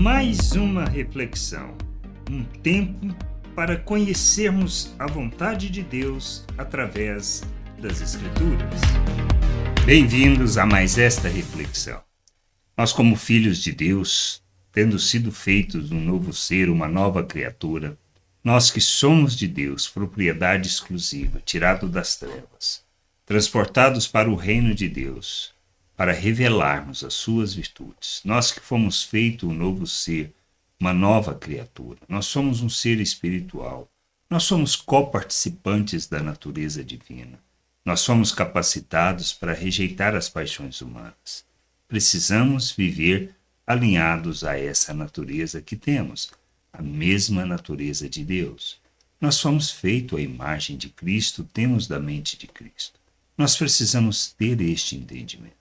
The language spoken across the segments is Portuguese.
Mais uma reflexão, um tempo para conhecermos a vontade de Deus através das Escrituras. Bem-vindos a mais esta reflexão. Nós, como filhos de Deus, tendo sido feitos um novo ser, uma nova criatura, nós que somos de Deus, propriedade exclusiva, tirado das trevas, transportados para o reino de Deus, para revelarmos as suas virtudes. Nós que fomos feito um novo ser, uma nova criatura. Nós somos um ser espiritual. Nós somos coparticipantes da natureza divina. Nós somos capacitados para rejeitar as paixões humanas. Precisamos viver alinhados a essa natureza que temos, a mesma natureza de Deus. Nós somos feitos à imagem de Cristo, temos da mente de Cristo. Nós precisamos ter este entendimento,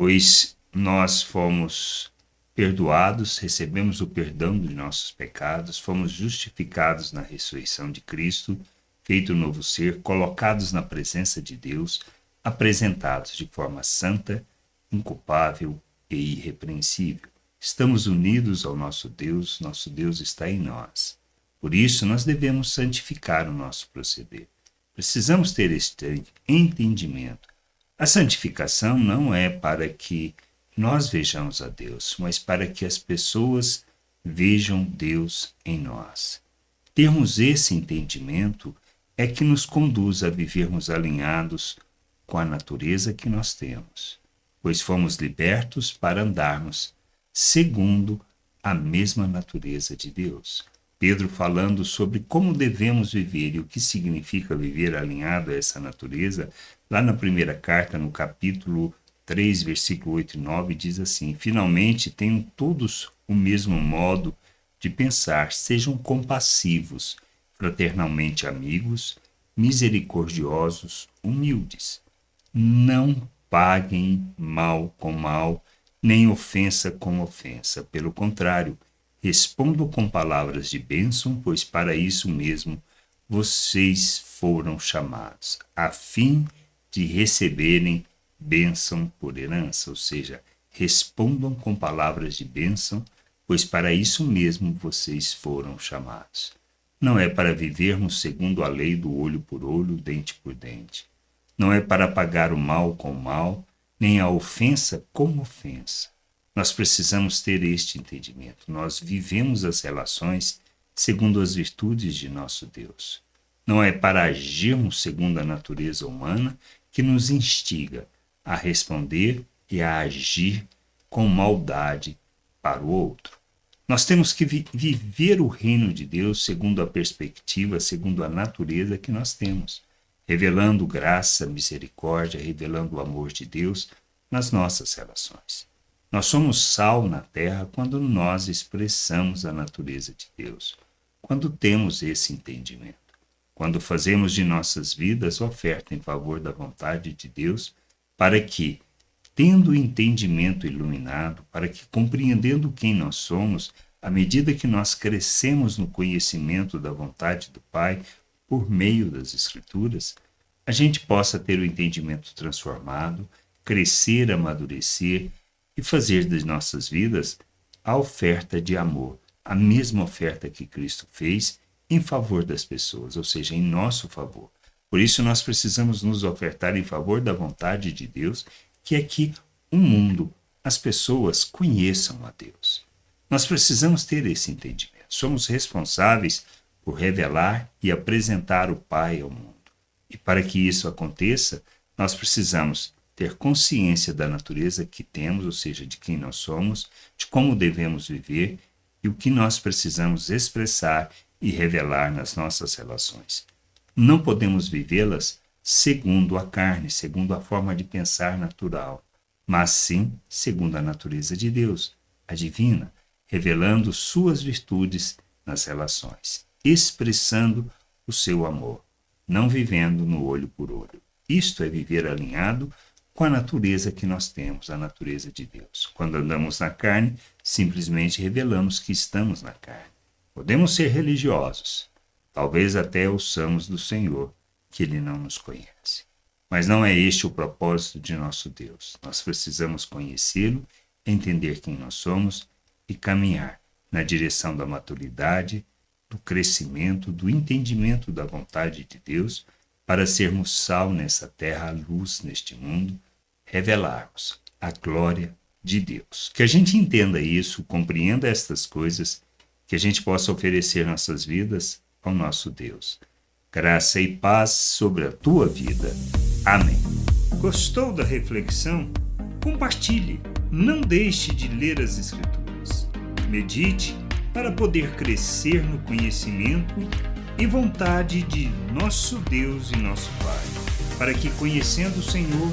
pois nós fomos perdoados, recebemos o perdão de nossos pecados, fomos justificados na ressurreição de Cristo, feito novo ser, colocados na presença de Deus, apresentados de forma santa, inculpável e irrepreensível. Estamos unidos ao nosso Deus, nosso Deus está em nós. Por isso, nós devemos santificar o nosso proceder. Precisamos ter este entendimento. A santificação não é para que nós vejamos a Deus, mas para que as pessoas vejam Deus em nós. Termos esse entendimento é que nos conduz a vivermos alinhados com a natureza que nós temos, pois fomos libertos para andarmos segundo a mesma natureza de Deus. Pedro falando sobre como devemos viver e o que significa viver alinhado a essa natureza, lá na primeira carta, no capítulo 3, versículo 8 e 9, diz assim: Finalmente tenham todos o mesmo modo de pensar, sejam compassivos, fraternalmente amigos, misericordiosos, humildes. Não paguem mal com mal, nem ofensa com ofensa. Pelo contrário, respondam com palavras de bênção, pois para isso mesmo vocês foram chamados, a fim de receberem bênção por herança, ou seja, respondam com palavras de bênção, pois para isso mesmo vocês foram chamados. Não é para vivermos segundo a lei do olho por olho, dente por dente. Não é para pagar o mal com mal, nem a ofensa como ofensa. Nós precisamos ter este entendimento. Nós vivemos as relações segundo as virtudes de nosso Deus. Não é para agirmos segundo a natureza humana que nos instiga a responder e a agir com maldade para o outro. Nós temos que vi viver o reino de Deus segundo a perspectiva, segundo a natureza que nós temos revelando graça, misericórdia, revelando o amor de Deus nas nossas relações. Nós somos sal na terra quando nós expressamos a natureza de Deus, quando temos esse entendimento, quando fazemos de nossas vidas oferta em favor da vontade de Deus, para que, tendo o entendimento iluminado, para que, compreendendo quem nós somos, à medida que nós crescemos no conhecimento da vontade do Pai, por meio das Escrituras, a gente possa ter o entendimento transformado, crescer, amadurecer e fazer das nossas vidas a oferta de amor, a mesma oferta que Cristo fez em favor das pessoas, ou seja, em nosso favor. Por isso, nós precisamos nos ofertar em favor da vontade de Deus, que é que o mundo, as pessoas conheçam a Deus. Nós precisamos ter esse entendimento. Somos responsáveis por revelar e apresentar o Pai ao mundo. E para que isso aconteça, nós precisamos ter consciência da natureza que temos, ou seja, de quem nós somos, de como devemos viver e o que nós precisamos expressar e revelar nas nossas relações. Não podemos vivê-las segundo a carne, segundo a forma de pensar natural, mas sim segundo a natureza de Deus, a divina, revelando suas virtudes nas relações expressando o seu amor, não vivendo no olho por olho. Isto é viver alinhado com a natureza que nós temos, a natureza de Deus. Quando andamos na carne, simplesmente revelamos que estamos na carne. Podemos ser religiosos, talvez até ouçamos do Senhor, que Ele não nos conhece. Mas não é este o propósito de nosso Deus. Nós precisamos conhecê-lo, entender quem nós somos e caminhar na direção da maturidade, do crescimento, do entendimento da vontade de Deus, para sermos sal nessa terra, luz neste mundo, revelarmos a glória de Deus. Que a gente entenda isso, compreenda estas coisas, que a gente possa oferecer nossas vidas ao nosso Deus. Graça e paz sobre a tua vida. Amém. Gostou da reflexão? Compartilhe. Não deixe de ler as Escrituras. Medite para poder crescer no conhecimento e vontade de nosso Deus e nosso Pai, para que, conhecendo o Senhor,